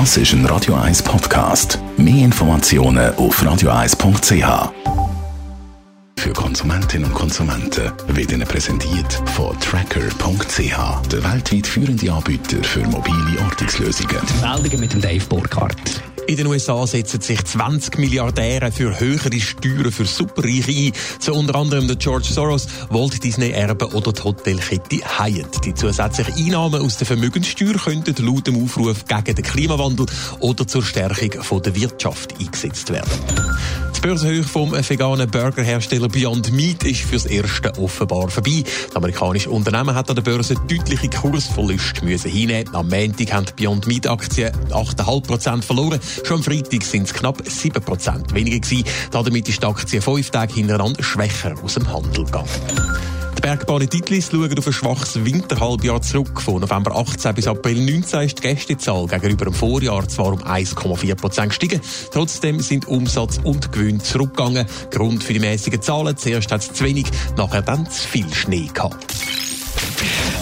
Das ist ein Radio 1 Podcast. Mehr Informationen auf radio1.ch. Für Konsumentinnen und Konsumenten wird Ihnen präsentiert von Tracker.ch, der weltweit führende Anbieter für mobile Ortungslösungen. Meldungen mit dem Dave Burkhardt. In den USA setzen sich 20 Milliardäre für höhere Steuern für Superreiche ein. So unter anderem der George Soros, Walt Disney Erbe oder die Hotelkette Hyatt. Die zusätzlichen Einnahmen aus der Vermögenssteuer könnten laut dem Aufruf gegen den Klimawandel oder zur Stärkung der Wirtschaft eingesetzt werden. Börsenhöhe vom veganen Burgerhersteller Beyond Meat ist fürs Erste offenbar vorbei. Das amerikanische Unternehmen hat an der Börse deutliche Kursverluste müssen hinnehmen. Am Montag haben die Beyond Meat Aktien 8,5% verloren. Schon am Freitag sind es knapp 7% weniger gewesen. Damit ist die Aktie fünf Tage hintereinander schwächer aus dem Handel gegangen. Bergbahnen Titlis schauen auf ein schwaches Winterhalbjahr zurück. Von November 18 bis April 19 ist die Gästezahl gegenüber dem Vorjahr zwar um 1,4 Prozent gestiegen. Trotzdem sind Umsatz und Gewinn zurückgegangen. Grund für die mäßigen Zahlen. Zuerst hat es zu wenig, nachher dann zu viel Schnee gehabt.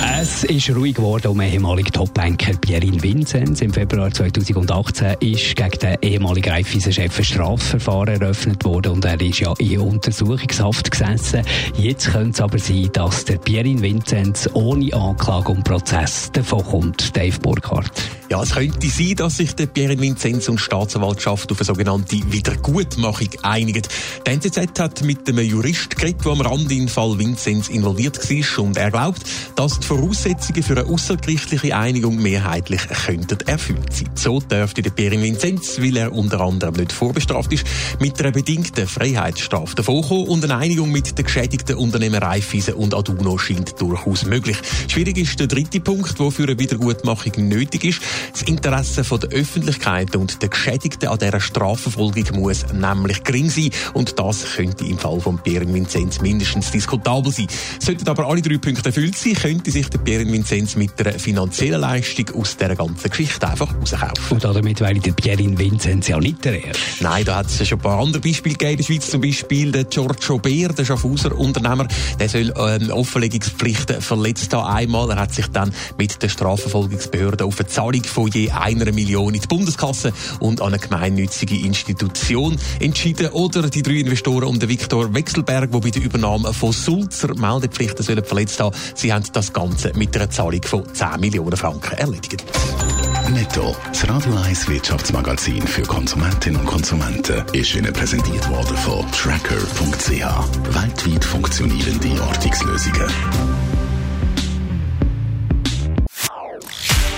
Es ist ruhig geworden um ehemaligen Top-Banker Pierin Vinzenz. Im Februar 2018 ist gegen den ehemaligen Raiffeisen-Chef ein Strafverfahren eröffnet worden und er ist ja in Untersuchungshaft gesessen. Jetzt könnte es aber sein, dass der Pierin Vinzenz ohne Anklage und Prozess davonkommt. Dave Burkhardt. Ja, es könnte sein, dass sich der Pierre Vinzenz und Staatsanwaltschaft auf eine sogenannte Wiedergutmachung einigen. Die NZZ hat mit einem Jurist geredet, der am Rand im Fall Vinzenz involviert war und er glaubt, dass die Voraussetzungen für eine außergerichtliche Einigung mehrheitlich könnten erfüllt sein. So dürfte der Pierre Vinzenz, weil er unter anderem nicht vorbestraft ist, mit einer bedingten Freiheitsstrafe davonkommen und eine Einigung mit den geschädigten Unternehmen Raiffeisen und Aduno scheint durchaus möglich. Schwierig ist der dritte Punkt, der für eine Wiedergutmachung nötig ist. Das Interesse von der Öffentlichkeit und der Geschädigten an dieser Strafverfolgung muss nämlich gering sein und das könnte im Fall von Pierre Vinzenz mindestens diskutabel sein. Sollten aber alle drei Punkte erfüllt sein, könnte sich der Pierre Vinzenz mit einer finanziellen Leistung aus dieser ganzen Geschichte einfach rauskaufen. Und damit wäre der Pierre Vinzenz ja nicht der Erste. Nein, da hat es schon ein paar andere Beispiele gegeben in der Schweiz, zum Beispiel der Giorgio Beer, der Schaffhauser Unternehmer, der soll ähm, Offenlegungspflichten verletzt haben einmal. Er hat sich dann mit der Strafverfolgungsbehörde auf eine Zahlung von je einer Million in die Bundeskasse und an eine gemeinnützige Institution entschieden. Oder die drei Investoren um den Viktor Wechselberg, die bei der Übernahme von Sulzer Meldepflichten sollen verletzt haben. Sie haben das Ganze mit einer Zahlung von 10 Millionen Franken erledigt. Netto, das Radio 1 Wirtschaftsmagazin für Konsumentinnen und Konsumenten, ist Ihnen präsentiert worden von Tracker.ch. Weltweit funktionierende Ortungslösungen.